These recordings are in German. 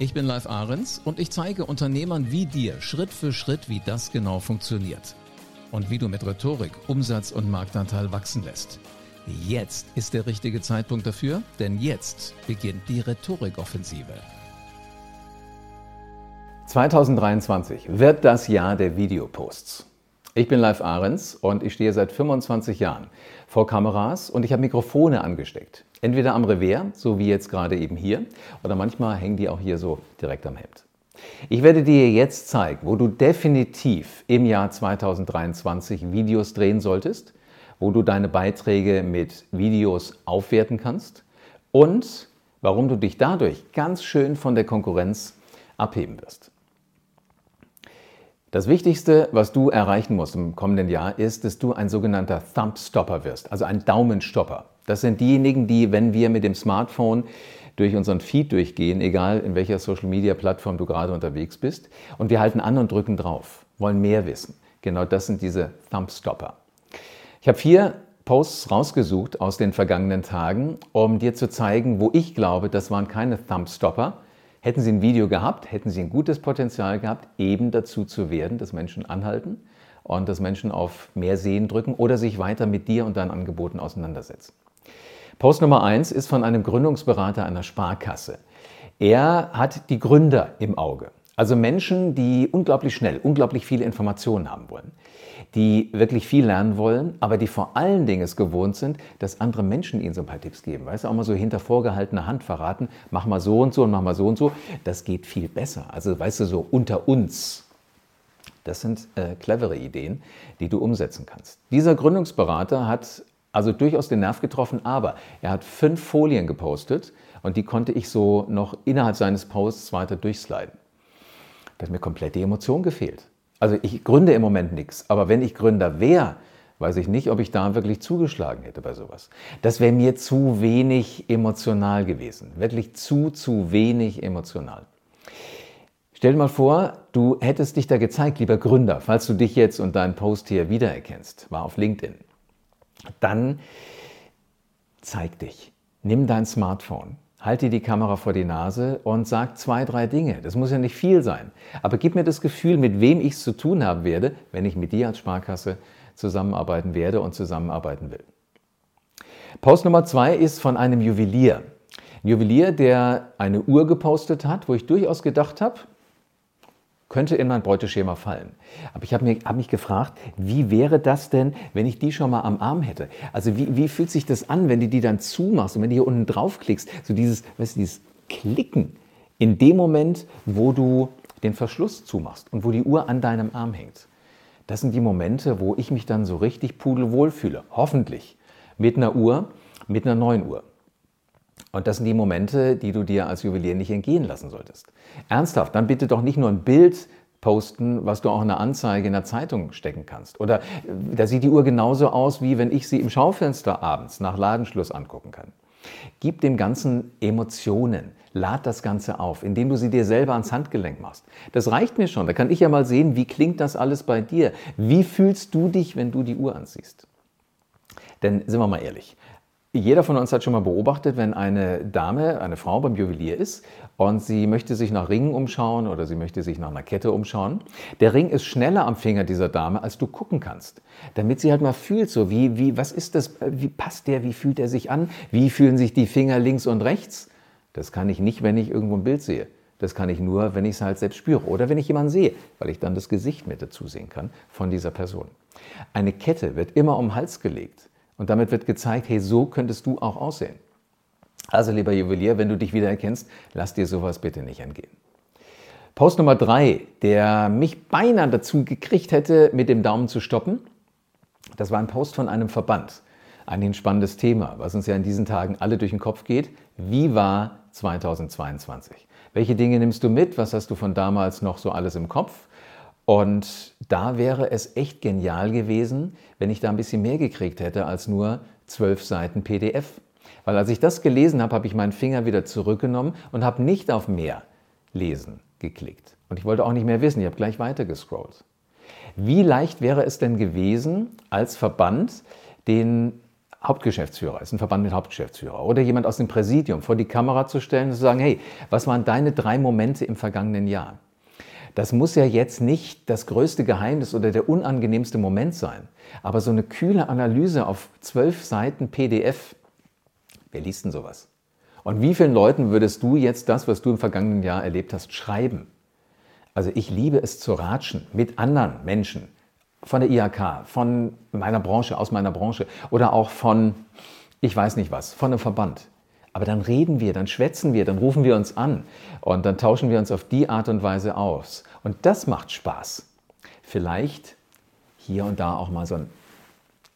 Ich bin Live Ahrens und ich zeige Unternehmern wie dir Schritt für Schritt, wie das genau funktioniert. Und wie du mit Rhetorik Umsatz und Marktanteil wachsen lässt. Jetzt ist der richtige Zeitpunkt dafür, denn jetzt beginnt die Rhetorikoffensive. 2023 wird das Jahr der Videoposts. Ich bin Live Ahrens und ich stehe seit 25 Jahren vor Kameras und ich habe Mikrofone angesteckt. Entweder am Revers, so wie jetzt gerade eben hier, oder manchmal hängen die auch hier so direkt am Hemd. Ich werde dir jetzt zeigen, wo du definitiv im Jahr 2023 Videos drehen solltest, wo du deine Beiträge mit Videos aufwerten kannst und warum du dich dadurch ganz schön von der Konkurrenz abheben wirst. Das Wichtigste, was du erreichen musst im kommenden Jahr, ist, dass du ein sogenannter Thumbstopper wirst, also ein Daumenstopper. Das sind diejenigen, die, wenn wir mit dem Smartphone durch unseren Feed durchgehen, egal in welcher Social-Media-Plattform du gerade unterwegs bist, und wir halten an und drücken drauf, wollen mehr wissen. Genau das sind diese Thumbstopper. Ich habe vier Posts rausgesucht aus den vergangenen Tagen, um dir zu zeigen, wo ich glaube, das waren keine Thumbstopper, Hätten Sie ein Video gehabt, hätten Sie ein gutes Potenzial gehabt, eben dazu zu werden, dass Menschen anhalten und dass Menschen auf mehr Sehen drücken oder sich weiter mit dir und deinen Angeboten auseinandersetzen. Post Nummer eins ist von einem Gründungsberater einer Sparkasse. Er hat die Gründer im Auge. Also Menschen, die unglaublich schnell, unglaublich viele Informationen haben wollen, die wirklich viel lernen wollen, aber die vor allen Dingen es gewohnt sind, dass andere Menschen ihnen so ein paar Tipps geben. Weißt du, auch mal so hinter vorgehaltener Hand verraten, mach mal so und so und mach mal so und so. Das geht viel besser. Also weißt du, so unter uns. Das sind äh, clevere Ideen, die du umsetzen kannst. Dieser Gründungsberater hat also durchaus den Nerv getroffen, aber er hat fünf Folien gepostet und die konnte ich so noch innerhalb seines Posts weiter durchsliden. Da hat mir komplett die Emotion gefehlt. Also ich gründe im Moment nichts, aber wenn ich Gründer wäre, weiß ich nicht, ob ich da wirklich zugeschlagen hätte bei sowas. Das wäre mir zu wenig emotional gewesen. Wirklich zu, zu wenig emotional. Stell dir mal vor, du hättest dich da gezeigt, lieber Gründer, falls du dich jetzt und deinen Post hier wiedererkennst, war auf LinkedIn. Dann zeig dich. Nimm dein Smartphone, Halt dir die Kamera vor die Nase und sag zwei, drei Dinge. Das muss ja nicht viel sein. Aber gib mir das Gefühl, mit wem ich es zu tun haben werde, wenn ich mit dir als Sparkasse zusammenarbeiten werde und zusammenarbeiten will. Post Nummer zwei ist von einem Juwelier. Ein Juwelier, der eine Uhr gepostet hat, wo ich durchaus gedacht habe, könnte in mein Beuteschema fallen. Aber ich habe hab mich gefragt, wie wäre das denn, wenn ich die schon mal am Arm hätte? Also wie, wie fühlt sich das an, wenn du die dann zumachst und wenn du hier unten draufklickst? So dieses, weißt du, dieses Klicken in dem Moment, wo du den Verschluss zumachst und wo die Uhr an deinem Arm hängt. Das sind die Momente, wo ich mich dann so richtig pudelwohl fühle. Hoffentlich. Mit einer Uhr, mit einer neuen Uhr. Und das sind die Momente, die du dir als Juwelier nicht entgehen lassen solltest. Ernsthaft, dann bitte doch nicht nur ein Bild posten, was du auch in einer Anzeige in der Zeitung stecken kannst. Oder äh, da sieht die Uhr genauso aus, wie wenn ich sie im Schaufenster abends nach Ladenschluss angucken kann. Gib dem Ganzen Emotionen. Lad das Ganze auf, indem du sie dir selber ans Handgelenk machst. Das reicht mir schon. Da kann ich ja mal sehen, wie klingt das alles bei dir? Wie fühlst du dich, wenn du die Uhr anziehst? Denn sind wir mal ehrlich, jeder von uns hat schon mal beobachtet, wenn eine Dame, eine Frau beim Juwelier ist und sie möchte sich nach Ringen umschauen oder sie möchte sich nach einer Kette umschauen. Der Ring ist schneller am Finger dieser Dame, als du gucken kannst. Damit sie halt mal fühlt, so wie, wie, was ist das, wie passt der, wie fühlt er sich an, wie fühlen sich die Finger links und rechts. Das kann ich nicht, wenn ich irgendwo ein Bild sehe. Das kann ich nur, wenn ich es halt selbst spüre oder wenn ich jemanden sehe, weil ich dann das Gesicht mit dazu sehen kann von dieser Person. Eine Kette wird immer um den Hals gelegt. Und damit wird gezeigt, hey, so könntest du auch aussehen. Also lieber Juwelier, wenn du dich wieder erkennst, lass dir sowas bitte nicht entgehen. Post Nummer drei, der mich beinahe dazu gekriegt hätte, mit dem Daumen zu stoppen. Das war ein Post von einem Verband. Ein spannendes Thema, was uns ja in diesen Tagen alle durch den Kopf geht. Wie war 2022? Welche Dinge nimmst du mit? Was hast du von damals noch so alles im Kopf? Und da wäre es echt genial gewesen, wenn ich da ein bisschen mehr gekriegt hätte als nur zwölf Seiten PDF. Weil als ich das gelesen habe, habe ich meinen Finger wieder zurückgenommen und habe nicht auf mehr lesen geklickt. Und ich wollte auch nicht mehr wissen, ich habe gleich weiter gescrollt. Wie leicht wäre es denn gewesen, als Verband den Hauptgeschäftsführer, ist ein Verband mit Hauptgeschäftsführer, oder jemand aus dem Präsidium vor die Kamera zu stellen und zu sagen, hey, was waren deine drei Momente im vergangenen Jahr? Das muss ja jetzt nicht das größte Geheimnis oder der unangenehmste Moment sein, aber so eine kühle Analyse auf zwölf Seiten PDF, wer liest denn sowas? Und wie vielen Leuten würdest du jetzt das, was du im vergangenen Jahr erlebt hast, schreiben? Also ich liebe es zu ratschen mit anderen Menschen von der IHK, von meiner Branche, aus meiner Branche oder auch von, ich weiß nicht was, von einem Verband. Aber dann reden wir, dann schwätzen wir, dann rufen wir uns an und dann tauschen wir uns auf die Art und Weise aus. Und das macht Spaß. Vielleicht hier und da auch mal so ein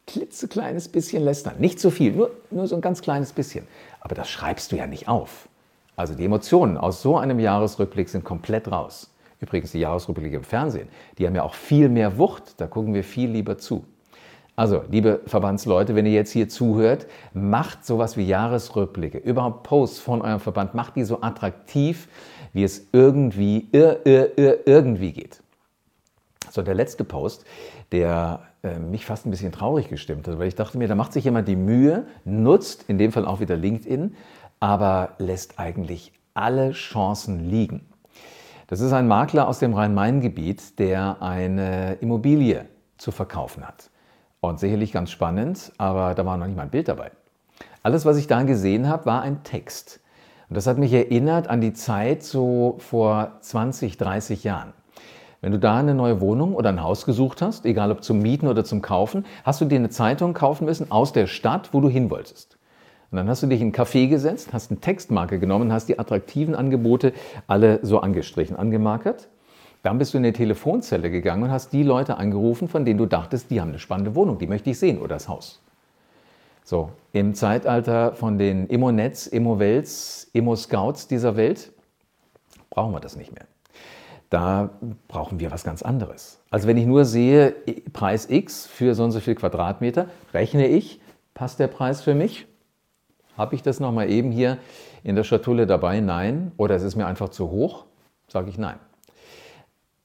klitzekleines bisschen lästern. Nicht so viel, nur, nur so ein ganz kleines bisschen. Aber das schreibst du ja nicht auf. Also die Emotionen aus so einem Jahresrückblick sind komplett raus. Übrigens die Jahresrückblicke im Fernsehen, die haben ja auch viel mehr Wucht, da gucken wir viel lieber zu. Also, liebe Verbandsleute, wenn ihr jetzt hier zuhört, macht sowas wie Jahresrückblicke, überhaupt Posts von eurem Verband, macht die so attraktiv, wie es irgendwie, ir, ir, ir, irgendwie geht. So, der letzte Post, der äh, mich fast ein bisschen traurig gestimmt hat, weil ich dachte mir, da macht sich jemand die Mühe, nutzt in dem Fall auch wieder LinkedIn, aber lässt eigentlich alle Chancen liegen. Das ist ein Makler aus dem Rhein-Main-Gebiet, der eine Immobilie zu verkaufen hat. Und sicherlich ganz spannend, aber da war noch nicht mal ein Bild dabei. Alles, was ich da gesehen habe, war ein Text. Und das hat mich erinnert an die Zeit so vor 20, 30 Jahren. Wenn du da eine neue Wohnung oder ein Haus gesucht hast, egal ob zum Mieten oder zum Kaufen, hast du dir eine Zeitung kaufen müssen aus der Stadt, wo du hin wolltest. Und dann hast du dich in einen Café gesetzt, hast eine Textmarke genommen, hast die attraktiven Angebote alle so angestrichen, angemarkert. Dann bist du in eine Telefonzelle gegangen und hast die Leute angerufen, von denen du dachtest, die haben eine spannende Wohnung, die möchte ich sehen oder das Haus. So, im Zeitalter von den Immo-Netz, Immo-Welts, Immo-Scouts dieser Welt brauchen wir das nicht mehr. Da brauchen wir was ganz anderes. Also wenn ich nur sehe, Preis X für so und so viel Quadratmeter, rechne ich, passt der Preis für mich? Habe ich das nochmal eben hier in der Schatulle dabei? Nein. Oder es ist mir einfach zu hoch? Sage ich nein.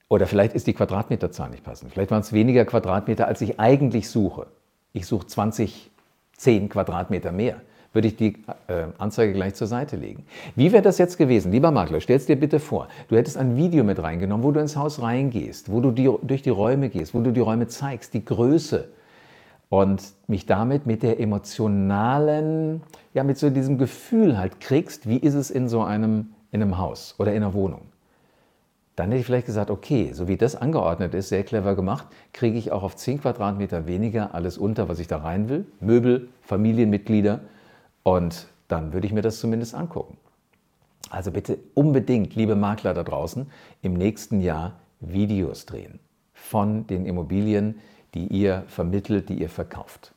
Oder vielleicht ist die Quadratmeterzahl nicht passend. Vielleicht waren es weniger Quadratmeter, als ich eigentlich suche. Ich suche 20, 10 Quadratmeter mehr. Würde ich die äh, Anzeige gleich zur Seite legen. Wie wäre das jetzt gewesen? Lieber Makler, stell dir bitte vor. Du hättest ein Video mit reingenommen, wo du ins Haus reingehst, wo du die, durch die Räume gehst, wo du die Räume zeigst, die Größe, und mich damit mit der emotionalen, ja, mit so diesem Gefühl halt kriegst, wie ist es in so einem, in einem Haus oder in einer Wohnung. Dann hätte ich vielleicht gesagt, okay, so wie das angeordnet ist, sehr clever gemacht, kriege ich auch auf 10 Quadratmeter weniger alles unter, was ich da rein will. Möbel, Familienmitglieder. Und dann würde ich mir das zumindest angucken. Also bitte unbedingt, liebe Makler da draußen, im nächsten Jahr Videos drehen von den Immobilien, die ihr vermittelt, die ihr verkauft.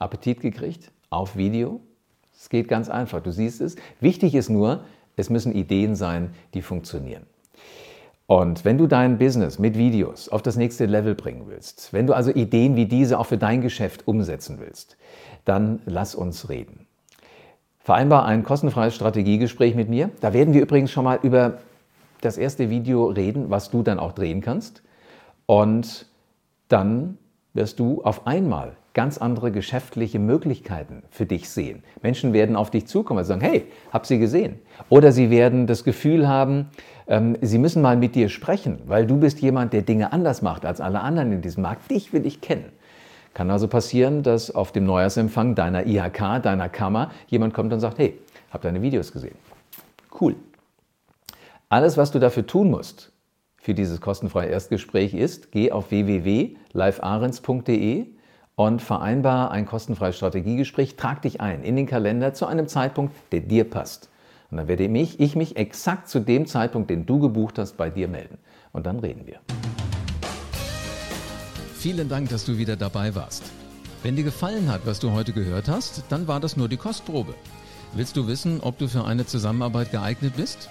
Appetit gekriegt? Auf Video? Es geht ganz einfach, du siehst es. Wichtig ist nur, es müssen Ideen sein, die funktionieren. Und wenn du dein Business mit Videos auf das nächste Level bringen willst, wenn du also Ideen wie diese auch für dein Geschäft umsetzen willst, dann lass uns reden. Vereinbar ein kostenfreies Strategiegespräch mit mir. Da werden wir übrigens schon mal über das erste Video reden, was du dann auch drehen kannst. Und dann wirst du auf einmal ganz andere geschäftliche Möglichkeiten für dich sehen. Menschen werden auf dich zukommen und sagen, hey, hab sie gesehen. Oder sie werden das Gefühl haben, ähm, sie müssen mal mit dir sprechen, weil du bist jemand, der Dinge anders macht als alle anderen in diesem Markt. Dich will ich kennen. Kann also passieren, dass auf dem Neujahrsempfang deiner IHK, deiner Kammer, jemand kommt und sagt, hey, hab deine Videos gesehen. Cool. Alles, was du dafür tun musst, für dieses kostenfreie Erstgespräch ist, geh auf www.livearens.de und vereinbar ein kostenfreies Strategiegespräch. Trag dich ein in den Kalender zu einem Zeitpunkt, der dir passt. Und dann werde ich, ich mich exakt zu dem Zeitpunkt, den du gebucht hast, bei dir melden. Und dann reden wir. Vielen Dank, dass du wieder dabei warst. Wenn dir gefallen hat, was du heute gehört hast, dann war das nur die Kostprobe. Willst du wissen, ob du für eine Zusammenarbeit geeignet bist?